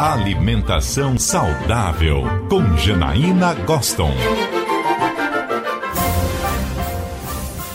Alimentação saudável com Janaína Goston.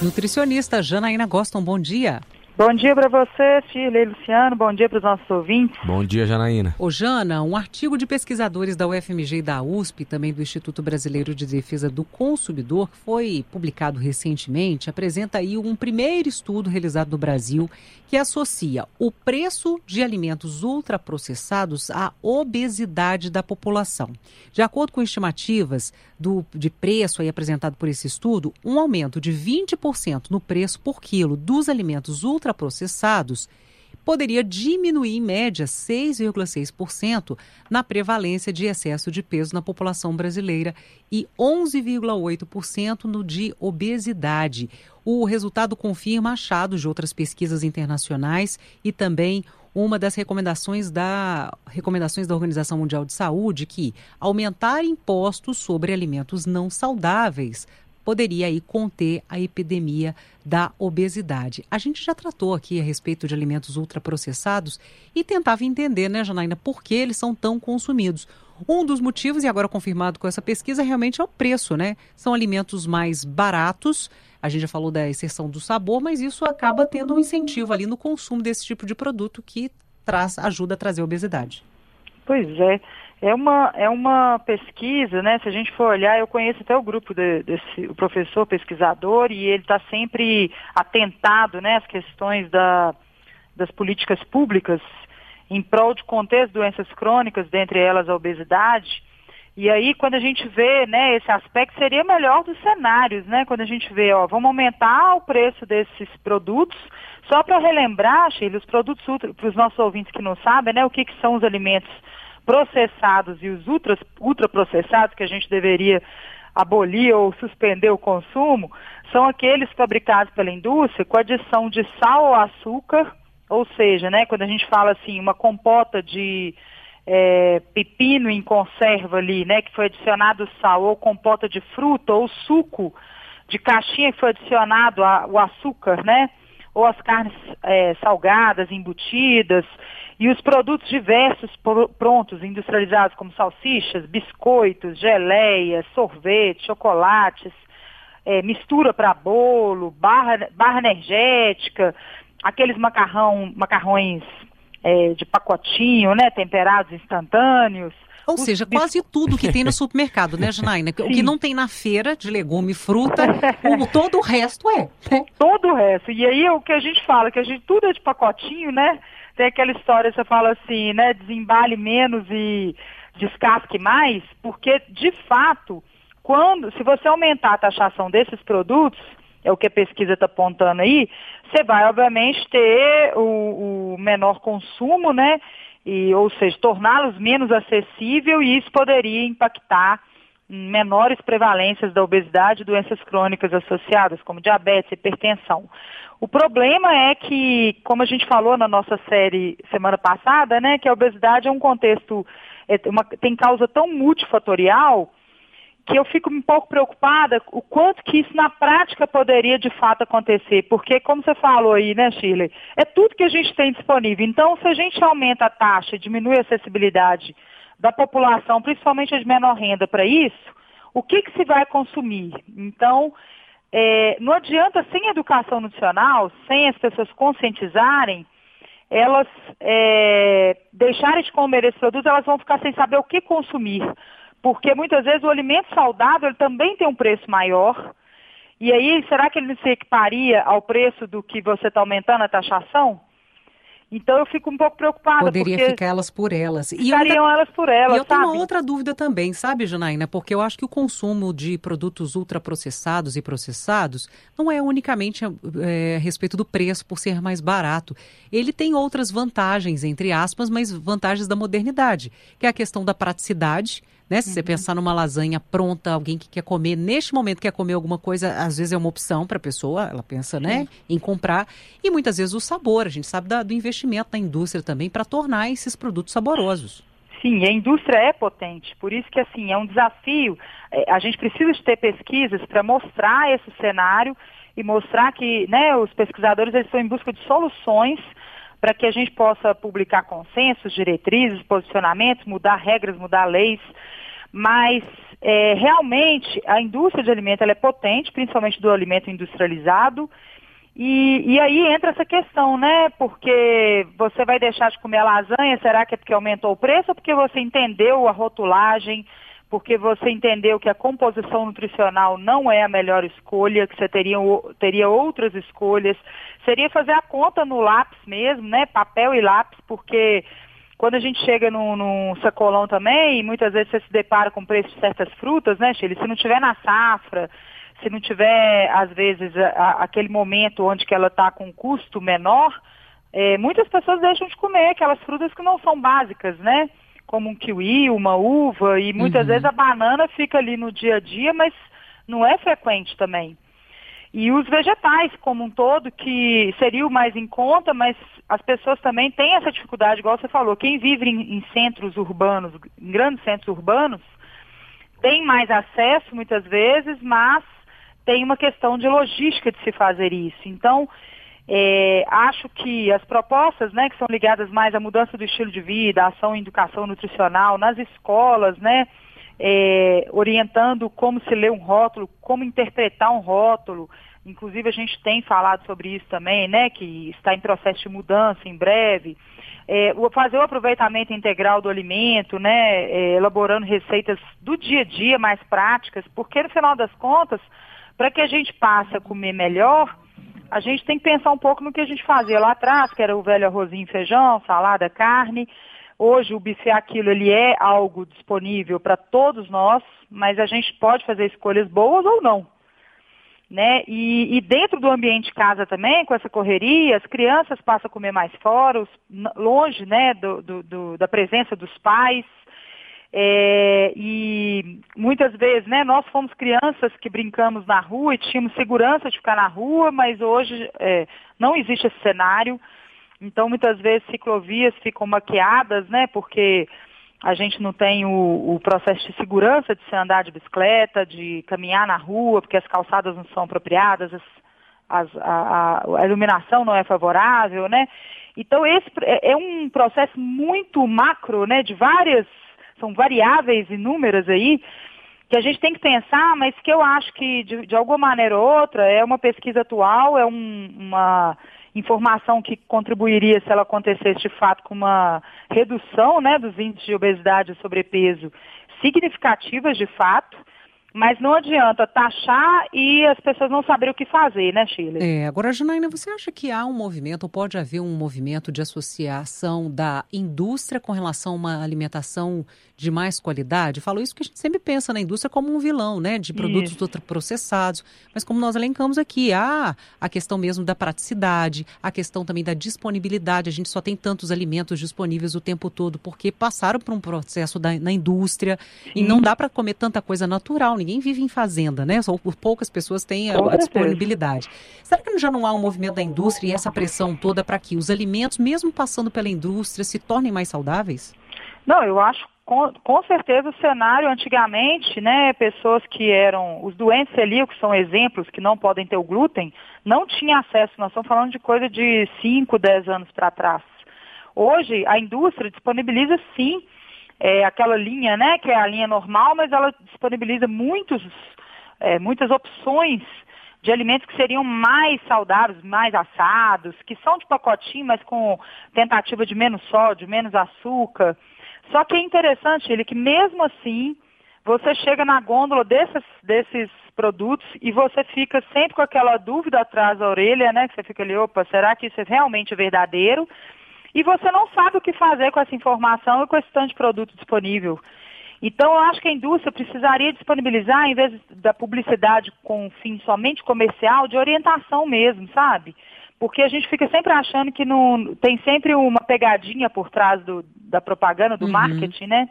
Nutricionista Janaína Goston, bom dia. Bom dia para você, Shirley e Luciano. Bom dia para os nossos ouvintes. Bom dia, Janaína. Ô, Jana, um artigo de pesquisadores da UFMG e da USP, também do Instituto Brasileiro de Defesa do Consumidor, que foi publicado recentemente, apresenta aí um primeiro estudo realizado no Brasil que associa o preço de alimentos ultraprocessados à obesidade da população. De acordo com estimativas do, de preço aí apresentado por esse estudo, um aumento de 20% no preço por quilo dos alimentos ultraprocessados poderia diminuir em média 6,6% na prevalência de excesso de peso na população brasileira e 11,8% no de obesidade. O resultado confirma achados de outras pesquisas internacionais e também uma das recomendações da, recomendações da Organização Mundial de Saúde que aumentar impostos sobre alimentos não saudáveis poderia aí conter a epidemia da obesidade. A gente já tratou aqui a respeito de alimentos ultraprocessados e tentava entender, né, Janaína, por que eles são tão consumidos. Um dos motivos, e agora confirmado com essa pesquisa, realmente é o preço, né? São alimentos mais baratos. A gente já falou da exceção do sabor, mas isso acaba tendo um incentivo ali no consumo desse tipo de produto que traz, ajuda a trazer obesidade. Pois é. É uma, é uma pesquisa, né? Se a gente for olhar, eu conheço até o grupo de, desse o professor pesquisador e ele está sempre atentado né, às questões da, das políticas públicas em prol de conter as doenças crônicas, dentre elas a obesidade. E aí, quando a gente vê né, esse aspecto, seria melhor dos cenários, né? Quando a gente vê, ó, vamos aumentar o preço desses produtos. Só para relembrar, Sheila, os produtos para os nossos ouvintes que não sabem, né? O que, que são os alimentos processados e os ultras, ultraprocessados que a gente deveria abolir ou suspender o consumo, são aqueles fabricados pela indústria com adição de sal ou açúcar, ou seja, né, quando a gente fala assim, uma compota de é, pepino em conserva ali, né, que foi adicionado sal, ou compota de fruta, ou suco de caixinha que foi adicionado a, o açúcar, né, ou as carnes é, salgadas, embutidas, e os produtos diversos prontos, industrializados, como salsichas, biscoitos, geleias, sorvete, chocolates, é, mistura para bolo, barra, barra energética, aqueles macarrão, macarrões é, de pacotinho, né, temperados instantâneos. Ou seja, quase tudo que tem no supermercado, né, Janaína? O que não tem na feira de legume e fruta, o, todo o resto é. Todo o resto. E aí o que a gente fala, que a gente tudo é de pacotinho, né? Tem aquela história, você fala assim, né? Desembale menos e descasque mais, porque de fato, quando, se você aumentar a taxação desses produtos, é o que a pesquisa está apontando aí, você vai obviamente ter o, o menor consumo, né? E, ou seja, torná-los menos acessível e isso poderia impactar em menores prevalências da obesidade e doenças crônicas associadas, como diabetes, hipertensão. O problema é que, como a gente falou na nossa série semana passada, né, que a obesidade é um contexto, é uma, tem causa tão multifatorial que eu fico um pouco preocupada o quanto que isso na prática poderia de fato acontecer, porque como você falou aí, né, Shirley, é tudo que a gente tem disponível. Então, se a gente aumenta a taxa, diminui a acessibilidade da população, principalmente a de menor renda, para isso, o que, que se vai consumir? Então, é, não adianta, sem educação nutricional, sem as pessoas conscientizarem, elas é, deixarem de comer esse produto, elas vão ficar sem saber o que consumir. Porque muitas vezes o alimento saudável também tem um preço maior. E aí, será que ele não se equiparia ao preço do que você está aumentando a taxação? Então eu fico um pouco preocupada. Poderia ficar elas por elas. E Ficariam elas por elas. E eu sabe? tenho uma outra dúvida também, sabe, Janaína? Porque eu acho que o consumo de produtos ultraprocessados e processados não é unicamente é, a respeito do preço por ser mais barato. Ele tem outras vantagens, entre aspas, mas vantagens da modernidade, que é a questão da praticidade né? Se uhum. você pensar numa lasanha pronta, alguém que quer comer, neste momento quer comer alguma coisa, às vezes é uma opção para a pessoa, ela pensa né, em comprar. E muitas vezes o sabor, a gente sabe da, do investimento da indústria também para tornar esses produtos saborosos. Sim, a indústria é potente, por isso que assim é um desafio. É, a gente precisa de ter pesquisas para mostrar esse cenário e mostrar que né, os pesquisadores eles estão em busca de soluções para que a gente possa publicar consensos, diretrizes, posicionamentos, mudar regras, mudar leis, mas é, realmente a indústria de alimento é potente, principalmente do alimento industrializado, e, e, aí entra essa questão, né? Porque você vai deixar de comer lasanha, será que é porque aumentou o preço ou porque você entendeu a rotulagem, porque você entendeu que a composição nutricional não é a melhor escolha, que você teria, teria outras escolhas? Seria fazer a conta no lápis mesmo, né? Papel e lápis, porque quando a gente chega num, num sacolão também, muitas vezes você se depara com o preço de certas frutas, né, Chile? Se não tiver na safra, se não tiver, às vezes, a, aquele momento onde que ela está com um custo menor, é, muitas pessoas deixam de comer aquelas frutas que não são básicas, né? Como um kiwi, uma uva, e muitas uhum. vezes a banana fica ali no dia a dia, mas não é frequente também. E os vegetais como um todo, que seria o mais em conta, mas as pessoas também têm essa dificuldade, igual você falou, quem vive em, em centros urbanos, em grandes centros urbanos, tem mais acesso muitas vezes, mas tem uma questão de logística de se fazer isso. Então, é, acho que as propostas, né, que são ligadas mais à mudança do estilo de vida, à ação em educação nutricional nas escolas, né, é, orientando como se lê um rótulo, como interpretar um rótulo. Inclusive a gente tem falado sobre isso também, né, que está em processo de mudança em breve. É, fazer o aproveitamento integral do alimento, né, é, elaborando receitas do dia a dia mais práticas, porque no final das contas para que a gente passe a comer melhor, a gente tem que pensar um pouco no que a gente fazia lá atrás, que era o velho arrozinho, feijão, salada, carne. Hoje o buffet aquilo ele é algo disponível para todos nós, mas a gente pode fazer escolhas boas ou não. Né? E, e, dentro do ambiente de casa também, com essa correria, as crianças passam a comer mais fora, os, longe né, do, do, do, da presença dos pais. É, e muitas vezes, né, nós fomos crianças que brincamos na rua e tínhamos segurança de ficar na rua, mas hoje é, não existe esse cenário. Então, muitas vezes, ciclovias ficam maquiadas, né, porque a gente não tem o, o, processo de segurança de se andar de bicicleta, de caminhar na rua, porque as calçadas não são apropriadas, as, as, a, a, iluminação não é favorável, né? Então, esse é, é um processo muito macro, né, de várias são variáveis inúmeras aí, que a gente tem que pensar, mas que eu acho que de, de alguma maneira ou outra é uma pesquisa atual, é um, uma informação que contribuiria se ela acontecesse de fato com uma redução né, dos índices de obesidade e sobrepeso significativas de fato. Mas não adianta taxar e as pessoas não saberem o que fazer, né, Chile? É, agora, Janaína, você acha que há um movimento, ou pode haver um movimento de associação da indústria com relação a uma alimentação de mais qualidade? Falo isso porque a gente sempre pensa na indústria como um vilão, né, de produtos isso. ultraprocessados. Mas como nós elencamos aqui, há a questão mesmo da praticidade, a questão também da disponibilidade. A gente só tem tantos alimentos disponíveis o tempo todo porque passaram por um processo da, na indústria Sim. e não dá para comer tanta coisa natural ninguém vive em fazenda, né? Só por poucas pessoas têm a, a disponibilidade. Será que já não há um movimento da indústria e essa pressão toda para que os alimentos, mesmo passando pela indústria, se tornem mais saudáveis? Não, eu acho com, com, certeza o cenário antigamente, né, pessoas que eram, os doentes celíacos são exemplos que não podem ter o glúten, não tinham acesso, nós estamos falando de coisa de 5, 10 anos para trás. Hoje a indústria disponibiliza sim é, aquela linha, né, que é a linha normal, mas ela disponibiliza muitos, é, muitas opções de alimentos que seriam mais saudáveis, mais assados, que são de pacotinho, mas com tentativa de menos sódio, menos açúcar. Só que é interessante ele que mesmo assim você chega na gôndola desses, desses produtos e você fica sempre com aquela dúvida atrás da orelha, né? Que você fica ali, opa, será que isso é realmente verdadeiro? E você não sabe o que fazer com essa informação e com esse tanto de produto disponível. Então, eu acho que a indústria precisaria disponibilizar, em vez da publicidade com fim somente comercial, de orientação mesmo, sabe? Porque a gente fica sempre achando que não, tem sempre uma pegadinha por trás do, da propaganda, do uhum. marketing, né?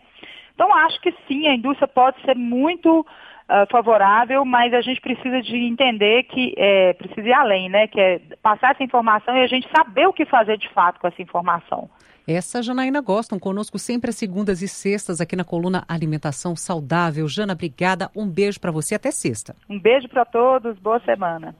Então, acho que sim, a indústria pode ser muito uh, favorável, mas a gente precisa de entender que é, precisa ir além, né? Que é passar essa informação e a gente saber o que fazer de fato com essa informação. Essa Janaína Gostam, conosco sempre às segundas e sextas aqui na coluna Alimentação Saudável. Jana, obrigada. Um beijo para você. Até sexta. Um beijo para todos. Boa semana.